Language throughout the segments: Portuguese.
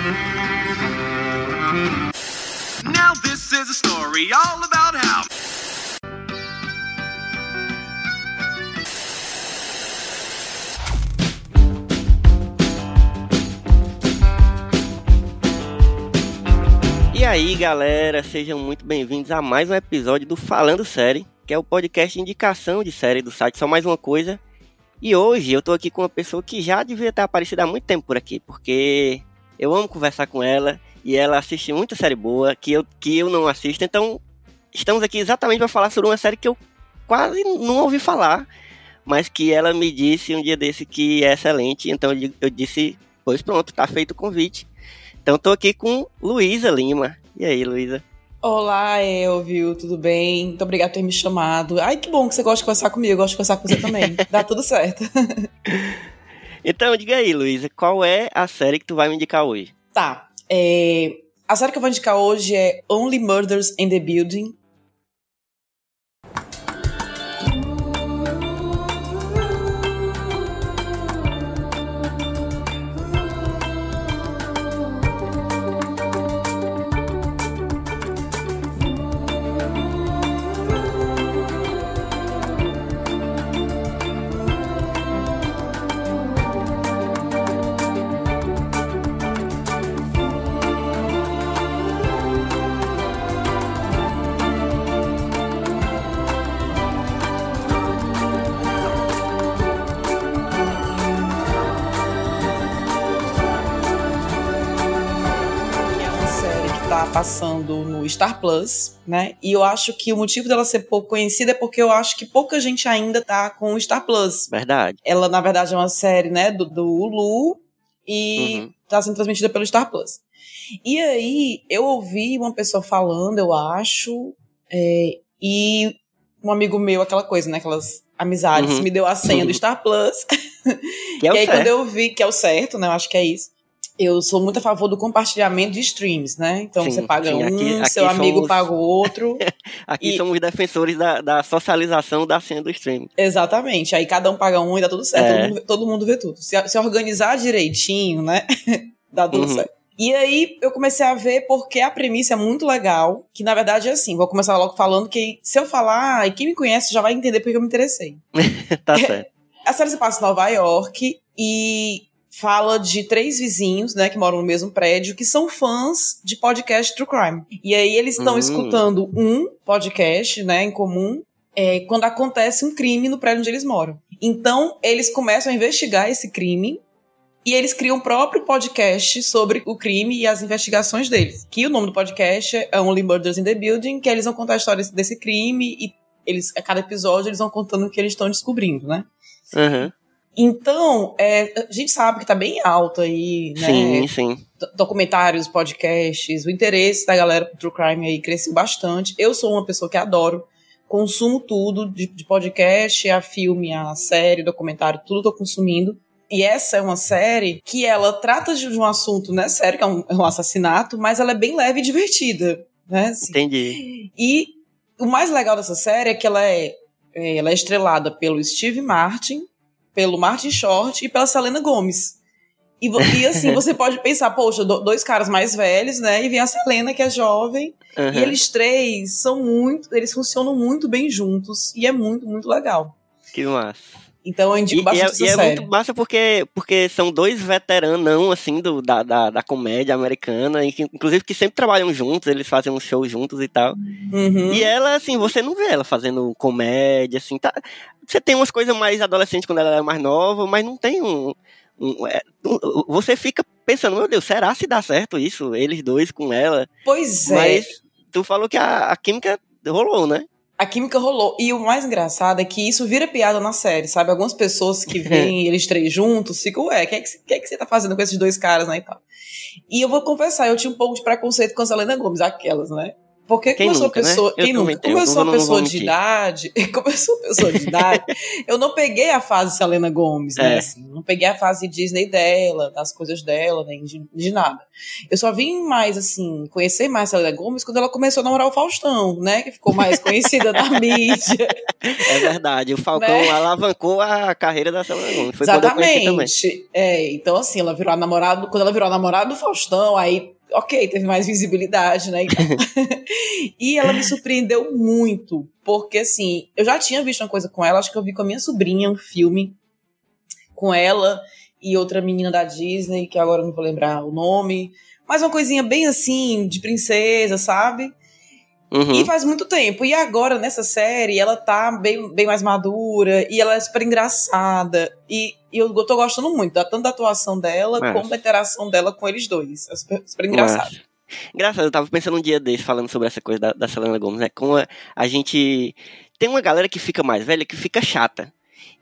Now this is a story all about how. E aí, galera, sejam muito bem-vindos a mais um episódio do Falando Série, que é o podcast de indicação de série do site Só Mais Uma Coisa. E hoje eu tô aqui com uma pessoa que já devia ter aparecido há muito tempo por aqui, porque eu amo conversar com ela e ela assiste muita série boa que eu, que eu não assisto. Então, estamos aqui exatamente para falar sobre uma série que eu quase não ouvi falar, mas que ela me disse um dia desse que é excelente. Então eu disse, pois pronto, tá feito o convite. Então tô aqui com Luísa Lima. E aí, Luísa? Olá, Elvio, tudo bem? Muito obrigada por ter me chamado. Ai, que bom que você gosta de conversar comigo, eu gosto de conversar com você também. Dá tudo certo. Então, diga aí, Luísa, qual é a série que tu vai me indicar hoje? tá, é, a série que eu vou indicar hoje é Only Murders in the Building. Passando no Star Plus, né? E eu acho que o motivo dela ser pouco conhecida é porque eu acho que pouca gente ainda tá com o Star Plus. Verdade. Ela, na verdade, é uma série, né, do, do Hulu e Uhum. tá sendo transmitida pelo Star Plus. E aí, eu ouvi uma pessoa falando, eu acho, é, e um amigo meu, aquela coisa, né, aquelas amizades, Uhum. me deu a senha do Star Plus. Que é o e aí, certo. quando eu vi que é o certo, né, eu acho que é isso. Eu sou muito a favor do compartilhamento de streams, né? Então Sim, você paga sim, um, aqui- seu amigo paga o outro. Aqui E- somos defensores da, da socialização da senha do stream. Exatamente. Aí cada um paga um e dá tudo certo. É. Todo, mundo, todo mundo vê tudo. Se, se organizar direitinho, né? dá tudo Uhum. certo. E aí eu comecei a ver porque a premissa é muito legal, que na verdade é assim, vou começar logo falando que se eu falar, e quem me conhece já vai entender porque eu me interessei. tá certo. A série se passa em Nova York e fala de três vizinhos, né, que moram no mesmo prédio, que são fãs de podcast True Crime. E aí eles estão Hum. escutando um podcast, né, em comum, é, quando acontece um crime no prédio onde eles moram. Então, eles começam a investigar esse crime e eles criam o próprio podcast sobre o crime e as investigações deles. Que o nome do podcast é Only Murders in the Building, que eles vão contar a história desse crime e eles, a cada episódio eles vão contando o que eles estão descobrindo, né? Uhum. Então, é, a gente sabe que tá bem alto aí, né? Sim, sim. Documentários, podcasts, o interesse da galera pro True Crime aí cresceu bastante. Eu sou uma pessoa que adoro, consumo tudo, de, de podcast, a filme, a série, documentário, tudo tô consumindo. E essa é uma série que ela trata de um assunto, né, sério, que é um, é um assassinato, mas ela é bem leve e divertida, né? assim. Entendi. E o mais legal dessa série é que ela é, é, ela é estrelada pelo Steve Martin, pelo Martin Short e pela Selena Gomez. E, e assim, você pode pensar, poxa, do- dois caras mais velhos, né? E vem a Selena, que é jovem. Uhum. E eles três são muito. Eles funcionam muito bem juntos. E é muito, muito legal. Que massa. Então eu E, indico e bastante é, essa e é muito massa porque, porque são dois veteranão, assim, do, da, da, da comédia americana, e inclusive que sempre trabalham juntos, eles fazem um show juntos e tal. Uhum. E ela, assim, você não vê ela fazendo comédia, assim, tá? Você tem umas coisas mais adolescentes quando ela é mais nova, mas não tem um. um- é, um- você fica pensando, meu Deus, será se dá certo isso? Eles dois com ela? Pois é. Mas tu falou que a, a química rolou, né? A química rolou. E o mais engraçado é que isso vira piada na série, sabe? Algumas pessoas que veem eles três juntos ficam, ué, o que, é que, você- que é que você tá fazendo com esses dois caras, né? E, tal. e eu vou confessar, eu tinha um pouco de preconceito com a Selena Gomes, aquelas, né? Porque Quem como eu sou nunca, né? pessoa. Eu Quem nunca? Como eu sou uma pessoa de idade, como eu sou pessoa de idade, eu não peguei a fase Selena Gomes, né? É. Assim, não peguei a fase Disney dela, das coisas dela, nem de, de nada. Eu só vim mais, assim, conhecer mais a Selena Gomes quando ela começou a namorar o Faustão, né? Que ficou mais conhecida na mídia. É verdade, o Falcão Né? alavancou a carreira da Selena Gomez. Foi quando eu também. Exatamente. É, então, assim, ela virou a namorada. Quando ela virou a namorada do Faustão, aí, ok, teve mais visibilidade, né? Então. e ela me surpreendeu muito. Porque, assim, eu já tinha visto uma coisa com ela, acho que eu vi com a minha sobrinha um filme com ela e outra menina da Disney, que agora eu não vou lembrar o nome. Mas uma coisinha bem assim, de princesa, sabe? Uhum. E faz muito tempo. E agora, nessa série, ela tá bem, bem mais madura e ela é super engraçada. E, e eu tô gostando muito, tanto da atuação dela Massa. como da interação dela com eles dois. É super, super engraçado. Massa. Engraçado, eu tava pensando um dia desse falando sobre essa coisa da, da Selena Gomez, né? Como a, a gente. Tem uma galera que fica mais velha que fica chata.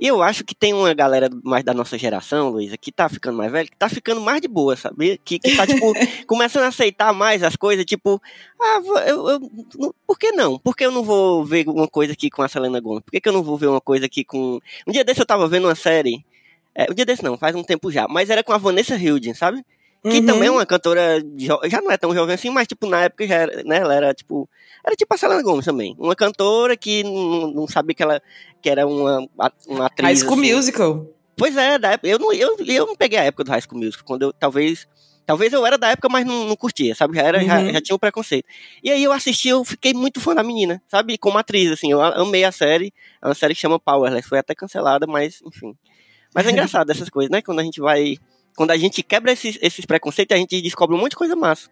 E eu acho que tem uma galera mais da nossa geração, Luísa, que tá ficando mais velha, que tá ficando mais de boa, sabe? Que, que tá, tipo, começando a aceitar mais as coisas, tipo, ah, eu, eu- não- por que não? Por que eu não vou ver uma coisa aqui com a Selena Gomez? Por que, que eu não vou ver uma coisa aqui com. Um dia desse eu tava vendo uma série. É, um dia desse não, faz um tempo já, mas era com a Vanessa Hudgens, sabe? Que Uhum. também é uma cantora, já não é tão jovem assim, mas tipo, na época já era, né, ela era tipo, era tipo a Selena Gomez também. Uma cantora que não, não sabia que ela que era uma, uma High atriz. School assim. Musical. Pois é, da época, eu, não, eu, eu não peguei a época do High School Musical, quando eu, talvez, talvez eu era da época, mas não, não curtia, sabe, já, era, já, Uhum. já tinha um preconceito. E aí eu assisti, eu fiquei muito fã da menina, sabe, como atriz, assim, eu amei a série, é uma série que chama Powerless, foi até cancelada, mas, enfim. Mas é engraçado essas coisas, né, quando a gente vai, quando a gente quebra esses, esses preconceitos, a gente descobre um monte de coisa massa.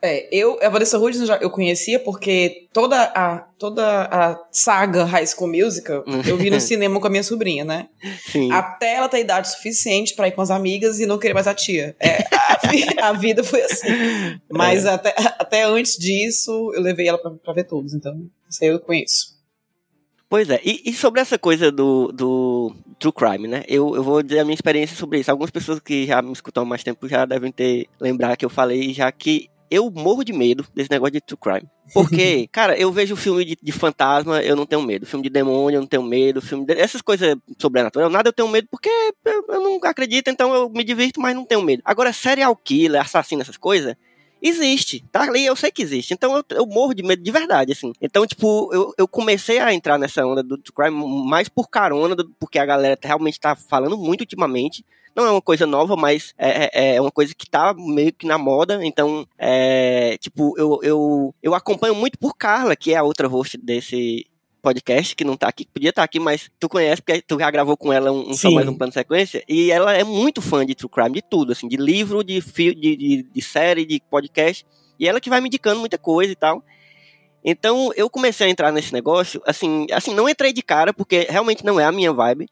É, eu, a Vanessa Hudgens eu conhecia porque toda a, toda a saga High School Musical eu vi no cinema com a minha sobrinha, né? Sim. Até ela ter idade suficiente pra ir com as amigas e não querer mais a tia. É, a, a vida foi assim. Mas até, até antes disso, eu levei ela pra, pra ver todos, então isso aí eu conheço. Pois é, e, e sobre essa coisa do, do True Crime, né? Eu, eu vou dizer a minha experiência sobre isso. Algumas pessoas que já me escutam há mais tempo já devem ter lembrar que eu falei já que eu morro de medo desse negócio de True Crime. Porque, cara, eu vejo filme de, de fantasma, eu não tenho medo. Filme de demônio, eu não tenho medo. Filme de, essas coisas sobrenaturais, nada eu tenho medo porque eu, eu não acredito, então eu me divirto, mas não tenho medo. Agora, serial killer, assassino, essas coisas, Existe, tá ali, eu sei que existe. Então eu, eu morro de medo de verdade, assim. Então, tipo, eu, eu comecei a entrar nessa onda do true crime mais por carona, do- porque a galera realmente tá falando muito ultimamente. Não é uma coisa nova, mas é, é- é uma coisa que tá meio que na moda. Então, é, tipo, eu, eu, eu acompanho muito por Carla, que é a outra host desse podcast, que não tá aqui, que podia estar aqui, mas tu conhece, porque tu já gravou com ela um, um só mais um plano de sequência, e ela é muito fã de true crime, de tudo, assim, de livro, de, de, de, de série, de podcast, e ela que vai me indicando muita coisa e tal. Então, eu comecei a entrar nesse negócio, assim, assim, não entrei de cara, porque realmente não é a minha vibe,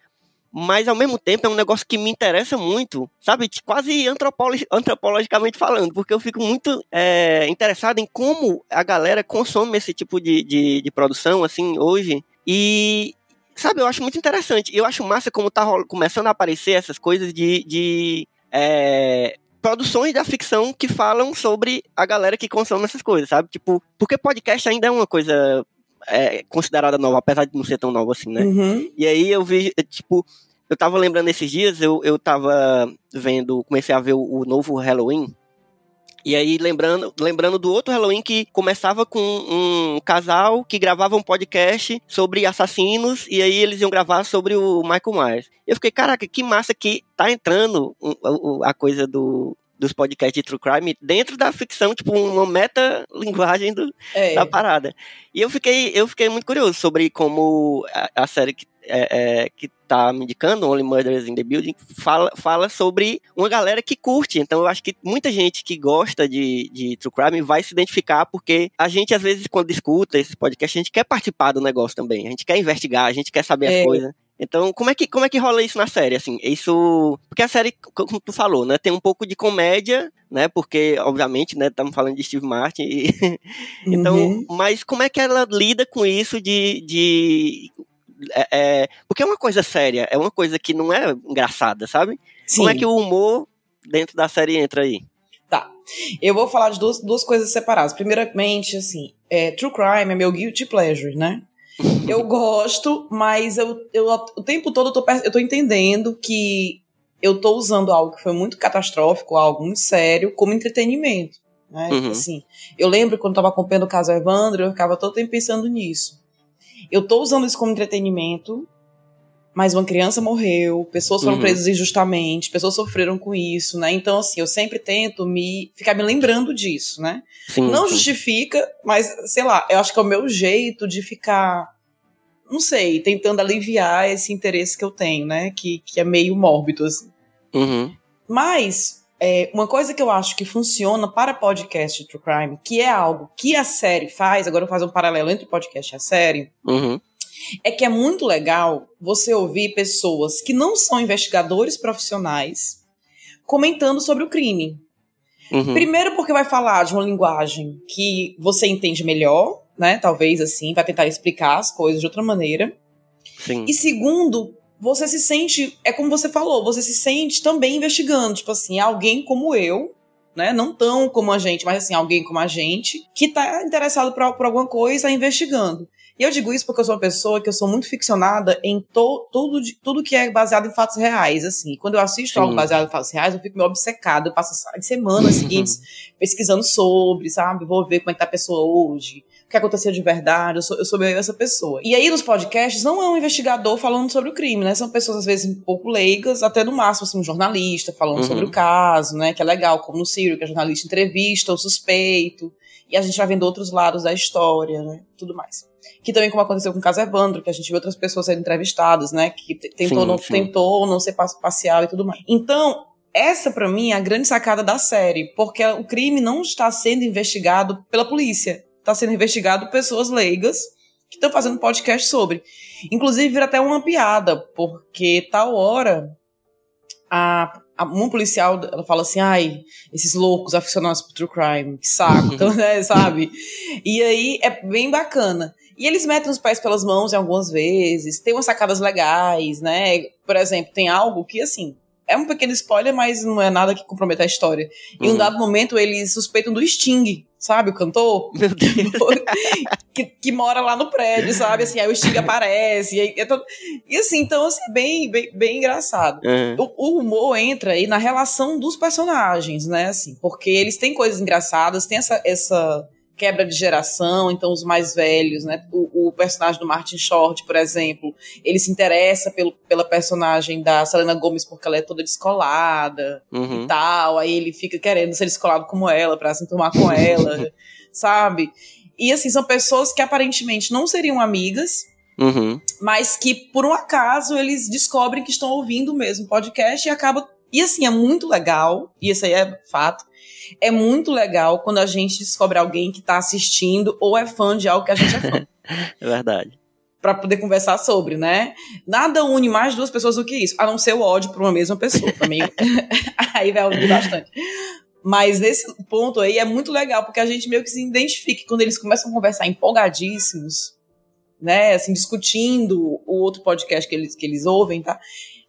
mas ao mesmo tempo é um negócio que me interessa muito, sabe? Quase antropolo- antropologicamente falando, porque eu fico muito é, interessado em como a galera consome esse tipo de, de, de produção, assim, hoje. E, sabe, eu acho muito interessante. Eu acho massa como tá começando a aparecer essas coisas de. de é, produções da ficção que falam sobre a galera que consome essas coisas, sabe? Tipo, porque podcast ainda é uma coisa é, considerada nova, apesar de não ser tão nova assim, né? Uhum. E aí eu vi, tipo, eu tava lembrando esses dias, eu, eu tava vendo, comecei a ver o, o novo Halloween. E aí lembrando, lembrando do outro Halloween que começava com um casal que gravava um podcast sobre assassinos e aí eles iam gravar sobre o Michael Myers. Eu fiquei, caraca, que massa que tá entrando a coisa do dos podcasts de true crime dentro da ficção, tipo uma meta linguagem do, É. da parada. E eu fiquei, eu fiquei muito curioso sobre como a, a série que, é, é, que tá me indicando, Only Murders in the Building, fala, fala sobre uma galera que curte. Então eu acho que muita gente que gosta de, de True Crime vai se identificar, porque a gente, às vezes, quando escuta esses podcasts, a gente quer participar do negócio também. A gente quer investigar, a gente quer saber É. as coisas. Então, como é, que, como é que rola isso na série? Assim, isso. Porque a série, como tu falou, né? Tem um pouco de comédia, né? Porque, obviamente, né? Estamos falando de Steve Martin. E, então, Uhum. mas como é que ela lida com isso de. de é, é, porque é uma coisa séria, é uma coisa que não é engraçada, sabe? Sim. Como é que o humor dentro da série entra aí? Tá. Eu vou falar de duas, duas coisas separadas. Primeiramente, assim, é, True Crime é meu guilty pleasure, né? Eu gosto, mas eu, eu o tempo todo eu tô, eu tô entendendo que eu tô usando algo que foi muito catastrófico, algo muito sério, como entretenimento. Né? Uhum. Assim, eu lembro quando eu tava acompanhando o caso Evandro, eu ficava todo tempo pensando nisso. eu tô usando isso como entretenimento, mas uma criança morreu, pessoas foram Uhum. presas injustamente, pessoas sofreram com isso, né? Então, assim, eu sempre tento me ficar me lembrando disso, né? Sim, Não sim. justifica, mas, sei lá, eu acho que é o meu jeito de ficar, não sei, tentando aliviar esse interesse que eu tenho, né? Que, que é meio mórbido, assim. Uhum. Mas, é, uma coisa que eu acho que funciona para podcast de True Crime, que é algo que a série faz, agora eu vou fazer um paralelo entre o podcast e a série, Uhum. É que é muito legal você ouvir pessoas que não são investigadores profissionais comentando sobre o crime. Uhum. Primeiro porque vai falar de uma linguagem que você entende melhor, né? Talvez assim, vai tentar explicar as coisas de outra maneira. Sim. E segundo, você se sente, é como você falou, você se sente também investigando, tipo assim, alguém como eu, né? Não tão como a gente, mas assim, alguém como a gente, que tá interessado por, por alguma coisa, tá investigando. E eu digo isso porque eu sou uma pessoa que eu sou muito ficcionada em to, tudo, tudo que é baseado em fatos reais, assim. Quando eu assisto Sim. algo baseado em fatos reais, eu fico meio obcecada, eu passo as semanas seguintes pesquisando sobre, sabe? Vou ver como é que tá a pessoa hoje, o que aconteceu de verdade, eu sou, eu sou meio essa pessoa. E aí nos podcasts não é um investigador falando sobre o crime, né? São pessoas às vezes um pouco leigas, até no máximo assim, um jornalista falando Uhum. sobre o caso, né? Que é legal, como no Ciro, que a jornalista entrevista o suspeito, e a gente vai vendo outros lados da história, né? Tudo mais. Que também como aconteceu com o caso Evandro, que a gente viu outras pessoas sendo entrevistadas, né? Que tentou, Sim, não, sim. tentou não ser pa- parcial e tudo mais. Então, essa pra mim é a grande sacada da série, porque o crime não está sendo investigado pela polícia, está sendo investigado por pessoas leigas que estão fazendo podcast sobre. Inclusive vira até uma piada, porque tal hora a, a uma policial ela fala assim, ai, esses loucos aficionados por true crime, que saco, então, né, sabe? E aí é bem bacana. E eles metem os pés pelas mãos em algumas vezes, tem umas sacadas legais, né? Por exemplo, tem algo que, assim, é um pequeno spoiler, mas não é nada que comprometa a história. Em um Uhum. dado momento, eles suspeitam do Sting, sabe? O cantor? Meu Deus. que, que mora lá no prédio, sabe? Assim, aí o Sting aparece. E, aí é todo- e assim, então, assim, bem, bem, bem engraçado. Uhum. O, o humor entra aí na relação dos personagens, né? Assim, porque eles têm coisas engraçadas, tem essa, essa quebra de geração, então os mais velhos, né? O, o personagem do Martin Short, por exemplo, ele se interessa pelo, pela personagem da Selena Gomez porque ela é toda descolada Uhum. e tal, aí ele fica querendo ser descolado como ela, pra se enturmar com ela, sabe? E assim, são pessoas que aparentemente não seriam amigas, Uhum. mas que por um acaso eles descobrem que estão ouvindo o mesmo podcast e acaba e assim é muito legal e isso aí é fato é muito legal quando a gente descobre alguém que tá assistindo ou é fã de algo que a gente é fã É verdade. Pra poder conversar sobre né nada une mais duas pessoas do que isso a não ser o ódio por uma mesma pessoa também aí vai unir bastante mas nesse ponto aí é muito legal porque a gente meio que se identifica quando eles começam a conversar empolgadíssimos né, assim, discutindo o outro podcast que eles, que eles ouvem, tá?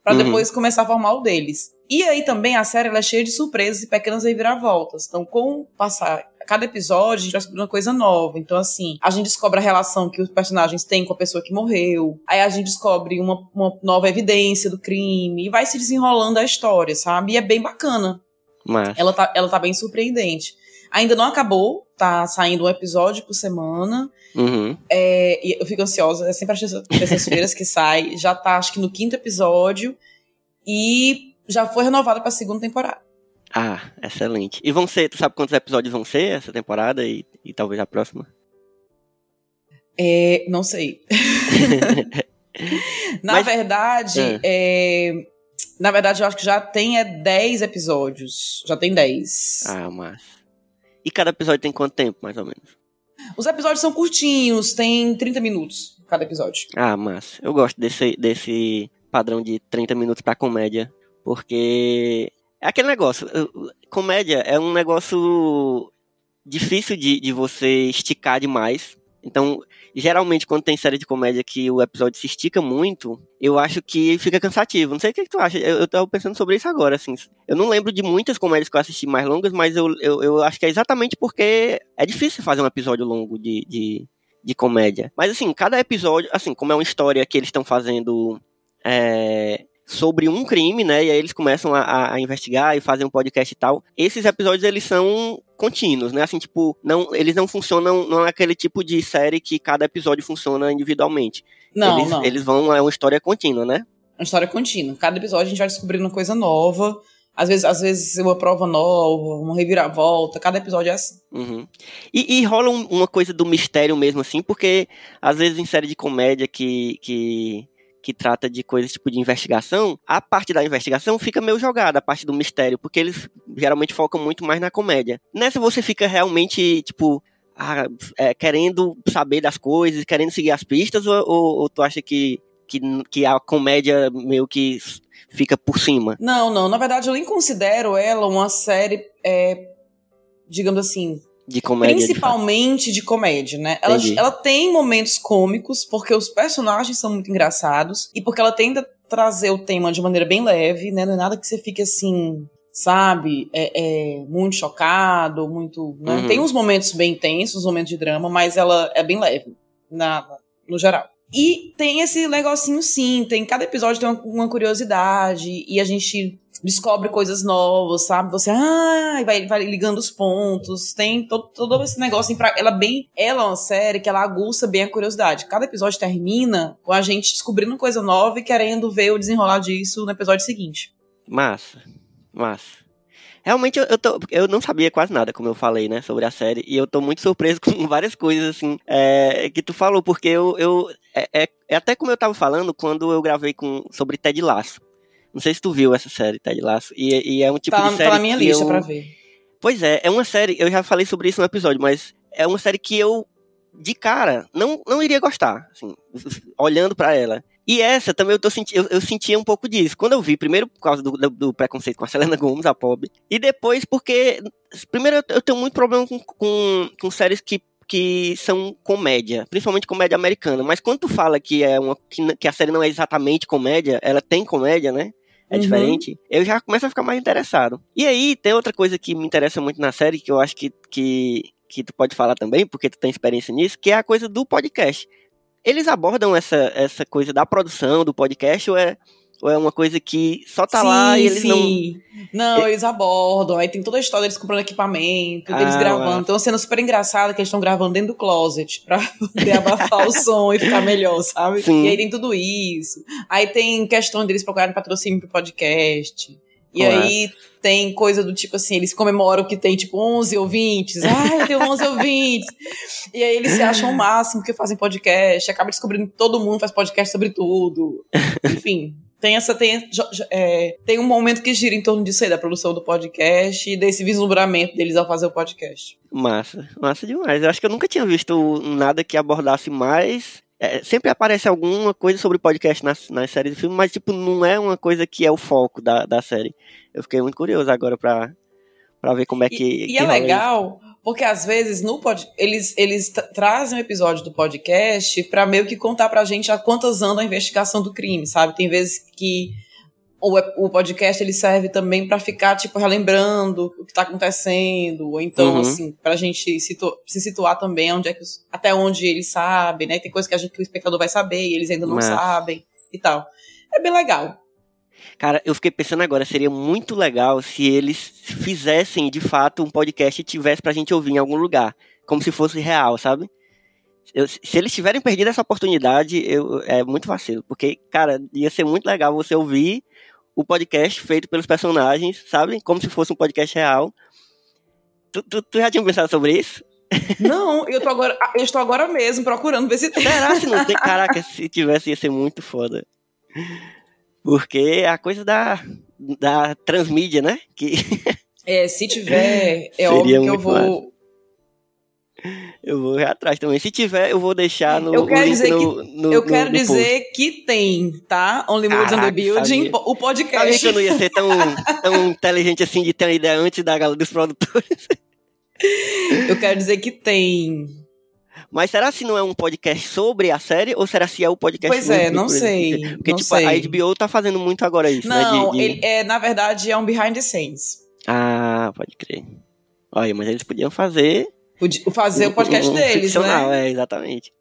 Pra Uhum. depois começar a formar o deles. E aí também a série ela é cheia de surpresas e pequenas reviravoltas. Então, com passar cada episódio, a gente vai descobrindo uma coisa nova. Então, assim, a gente descobre a relação que os personagens têm com a pessoa que morreu. Aí a gente descobre uma, uma nova evidência do crime. E vai se desenrolando a história, sabe? E é bem bacana. Mas. Ela tá, ela tá bem surpreendente. Ainda não acabou, tá saindo um episódio por semana. Uhum. É, e eu fico ansiosa, é sempre às terças-feiras que sai. Já tá, acho que no quinto episódio. E já foi renovada pra segunda temporada. Ah, excelente. E vão ser, tu sabe quantos episódios vão ser essa temporada e, e talvez a próxima? É, não sei. na Mas- verdade, é, na verdade, eu acho que já tem é, 10 episódios. Já tem 10. Ah, mas. E cada episódio tem quanto tempo, mais ou menos? Os episódios são curtinhos, tem 30 minutos cada episódio. Ah, mas eu gosto desse, desse padrão de 30 minutos pra comédia, porque é aquele negócio. Comédia é um negócio difícil de, de você esticar demais. Então, geralmente, quando tem série de comédia que o episódio se estica muito, eu acho que fica cansativo. Não sei o que, tu acha. Eu, eu tava pensando sobre isso agora, assim. Eu não lembro de muitas comédias que eu assisti mais longas, mas eu, eu, eu acho que é exatamente porque é difícil fazer um episódio longo de, de, de comédia. Mas assim, cada episódio, assim, como é uma história que eles estão fazendo. é, sobre um crime, né? E aí eles começam a, a, investigar e fazer um podcast e tal. Esses episódios, eles são contínuos, né? Assim, tipo, não, eles não funcionam, não é aquele tipo de série que cada episódio funciona individualmente. Não, eles, não. Eles vão, é uma história contínua, né? Uma história contínua. Cada episódio a gente vai descobrindo uma coisa nova. Às vezes, às vezes uma prova nova, uma reviravolta. Cada episódio é assim. Uhum. E, e, rola um, uma coisa do mistério mesmo, assim, porque às vezes em série de comédia que, que, que trata de coisas tipo de investigação, a parte da investigação fica meio jogada, a parte do mistério, porque eles geralmente focam muito mais na comédia. Nessa você fica realmente, tipo, ah, é, querendo saber das coisas, querendo seguir as pistas, ou, ou, ou tu acha que, que, que a comédia meio que fica por cima. Não, não. Na verdade, eu nem considero ela uma série, é, digamos assim. De comédia. Principalmente de, de comédia, né? Ela, ela tem momentos cômicos, porque os personagens são muito engraçados, e porque ela tenta trazer o tema de maneira bem leve, né? Não é nada que você fique assim, sabe, é, é muito chocado, muito. Né? Uhum. Tem uns momentos bem intensos, momentos de drama, mas ela é bem leve, na, no geral. E tem esse negocinho sim, tem cada episódio tem uma, curiosidade e a gente descobre coisas novas, sabe? Você ah, vai, vai ligando os pontos, tem todo, todo esse negócio pra, ela bem, ela é uma série que ela aguça bem a curiosidade. Cada episódio termina com a gente descobrindo coisa nova e querendo ver o desenrolar disso no episódio seguinte. Massa. Massa. Realmente eu, eu, tô, eu não sabia quase nada, como eu falei, né, sobre a série, e eu tô muito surpreso com várias coisas, assim, é, que tu falou, porque eu, eu é, é, é, até como eu tava falando quando eu gravei com, sobre Ted Lasso. Não sei se tu viu essa série, Ted Lasso, e, e é um tipo tá, de série Tá na minha lista eu... pra ver. Pois é, é uma série, eu já falei sobre isso no episódio, mas é uma série que eu, de cara, não, não iria gostar, assim, olhando para ela. E essa também eu, tô senti eu, eu, sentia um pouco disso. Quando eu vi, primeiro por causa do, do, do preconceito com a Selena Gomez, a pobre, e depois porque, primeiro eu, eu tenho muito problema com, com, com séries que que são comédia, principalmente comédia americana. Mas quando tu fala que é uma que, que a série não é exatamente comédia, ela tem comédia, né? É uhum. diferente, eu já começo a ficar mais interessado. E aí, tem outra coisa que me interessa muito na série, que eu acho que, que, que tu pode falar também, porque tu tem experiência nisso, que é a coisa do podcast. Eles abordam essa, essa coisa da produção do podcast ou é, ou é uma coisa que só tá sim, lá e eles sim. não. Não, eles abordam. Aí tem toda a história deles comprando equipamento, deles ah, gravando. Então, cena super engraçada que eles estão gravando dentro do closet pra poder abafar o som e ficar melhor, sabe? Sim. E aí tem tudo isso. Aí tem questão deles procurarem patrocínio pro podcast. E aí tem coisa do tipo assim, eles comemoram que tem tipo 11 ouvintes. Ah, eu tenho 11 ouvintes. E aí eles se acham o máximo que fazem podcast, acaba descobrindo que todo mundo faz podcast sobre tudo. Enfim, tem essa tem, é, tem um momento que gira em torno disso aí, da produção do podcast e desse vislumbramento deles ao fazer o podcast. Massa, massa demais. Eu acho que eu nunca tinha visto nada que abordasse mais é, sempre aparece alguma coisa sobre podcast nas, nas séries de filme, mas tipo, não é uma coisa que é o foco da, da série. Eu fiquei muito curioso agora pra, pra ver como é que. E, que e é legal, isso. porque às vezes no pod, eles, eles trazem um episódio do podcast pra meio que contar pra gente a quantas anos a investigação do crime, sabe? Tem vezes que o, o podcast ele serve também para ficar tipo relembrando o que está acontecendo ou então uhum. assim para a gente situ se situar também onde é que os, até onde eles sabem né tem coisas que a gente que o espectador vai saber e eles ainda não Mas... sabem e tal é bem legal Cara, eu fiquei pensando agora, seria muito legal se eles fizessem de fato um podcast e tivesse pra gente ouvir em algum lugar, como se fosse real, sabe? Eu, se eles tiverem perdido essa oportunidade, eu, é muito vacilo, porque, cara, ia ser muito legal você ouvir o podcast feito pelos personagens, sabe? Como se fosse um podcast real. Tu, tu, tu já tinha pensado sobre isso? Não, eu tô agora, eu estou agora mesmo procurando ver se tem. Será se não tem? Caraca, se tivesse ia ser muito foda. Porque é a coisa da, da transmídia, né? Que... É, se tiver, é óbvio que eu vou. Massa. Eu vou ir atrás também. Se tiver, eu vou deixar no. Eu quero dizer, no, que, no, eu quero dizer que tem, tá? Only Moods on the Building, sabia. o podcast. Sabia que eu não ia ser tão, tão inteligente assim de ter uma ideia antes da galera dos produtores. Eu quero dizer que tem. Mas será se não é um podcast sobre a série ou será se é o podcast Pois é, não sei. Porque, não tipo, sei. a HBO tá fazendo muito agora isso, não, né? De, de... Ele, é, na verdade, é um behind the scenes. Ah, pode crer. Olha, mas eles podiam fazer fazer o podcast um, um deles, né? É, exatamente.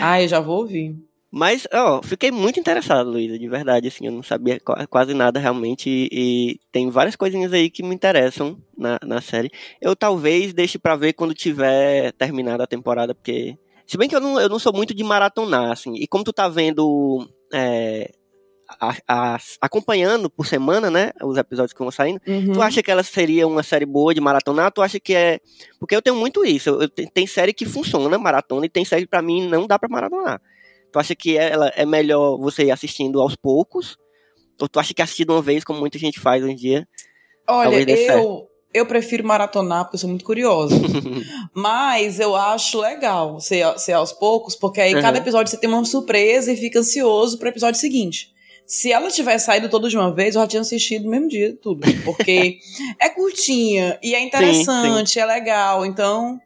ah, eu já vou ouvir. Mas, ó, fiquei muito interessado, Luísa, de verdade, assim, eu não sabia quase nada realmente e, e tem várias coisinhas aí que me interessam na, na série. Eu talvez deixe para ver quando tiver terminado a temporada, porque... Se bem que eu não, eu não sou muito de maratonar, assim, e como tu tá vendo é, a, a, acompanhando por semana, né, os episódios que vão saindo, uhum. tu acha que ela seria uma série boa de maratonar? Tu acha que é. Porque eu tenho muito isso. Eu, eu, tem série que funciona maratona e tem série que pra mim não dá pra maratonar. Tu acha que ela é melhor você ir assistindo aos poucos? Ou tu acha que assistir de uma vez, como muita gente faz hoje em dia? Olha, eu, eu prefiro maratonar porque eu sou muito curiosa. Mas eu acho legal ser, ser aos poucos, porque aí uhum. cada episódio você tem uma surpresa e fica ansioso pro episódio seguinte. Se ela tivesse saído toda de uma vez, eu já tinha assistido no mesmo dia tudo. Porque é curtinha e é interessante, sim, sim. é legal. Então,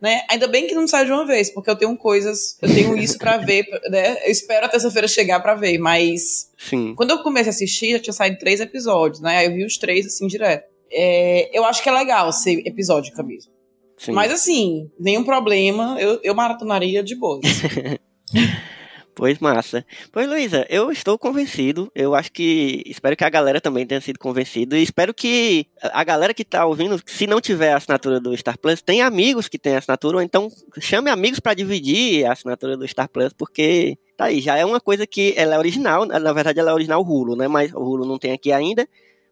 né? Ainda bem que não sai de uma vez, porque eu tenho coisas, eu tenho isso para ver, né? Eu espero a terça-feira chegar para ver, mas sim. quando eu comecei a assistir, já tinha saído três episódios, né? Aí eu vi os três assim direto. É, eu acho que é legal ser episódica mesmo. Sim. Mas assim, nenhum problema, eu, eu maratonaria de boa. Pois massa. Pois, Luísa, eu estou convencido. Eu acho que. Espero que a galera também tenha sido convencido. E espero que a galera que está ouvindo, se não tiver a assinatura do Star Plus, tenha amigos que têm assinatura, ou então chame amigos para dividir a assinatura do Star Plus, porque tá aí, já é uma coisa que ela é original. Na verdade, ela é original Hulu, né? Mas o Hulu não tem aqui ainda.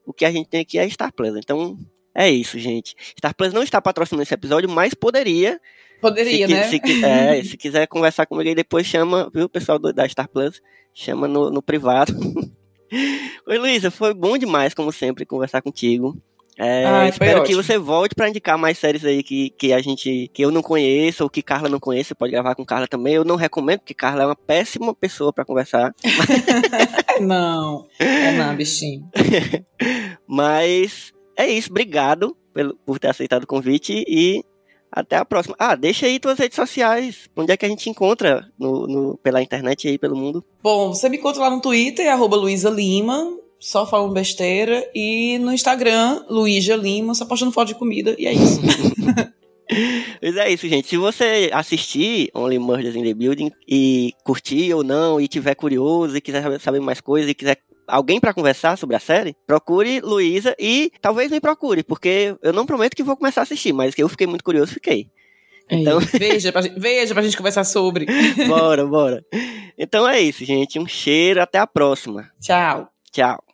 O que a gente tem aqui é Star Plus. Então, é isso, gente. Star Plus não está patrocinando esse episódio, mas poderia. Poderia, se, né? Se, é, se quiser conversar comigo aí depois, chama, viu, pessoal do, da Star Plus? Chama no, no privado. Oi, Luísa, foi bom demais, como sempre, conversar contigo. É, Ai, espero que você volte para indicar mais séries aí que, que a gente que eu não conheço ou que Carla não conhece, pode gravar com Carla também. Eu não recomendo porque Carla é uma péssima pessoa para conversar. não, é não, bichinho. Mas é isso, obrigado pelo, por ter aceitado o convite e até a próxima. Ah, deixa aí tuas redes sociais. Onde é que a gente encontra no, no pela internet aí, pelo mundo? Bom, você me encontra lá no Twitter, arroba Luísa Lima, só falando besteira. E no Instagram, Luísa Lima, só postando foto de comida. E é isso. Mas é isso, gente. Se você assistir Only Murders in the Building e curtir ou não, e tiver curioso e quiser saber mais coisas e quiser alguém para conversar sobre a série, procure Luísa e talvez me procure, porque eu não prometo que vou começar a assistir, mas que eu fiquei muito curioso, fiquei. Então... veja, pra, veja pra gente conversar sobre. bora, bora. Então é isso, gente. Um cheiro, até a próxima. Tchau. Tchau.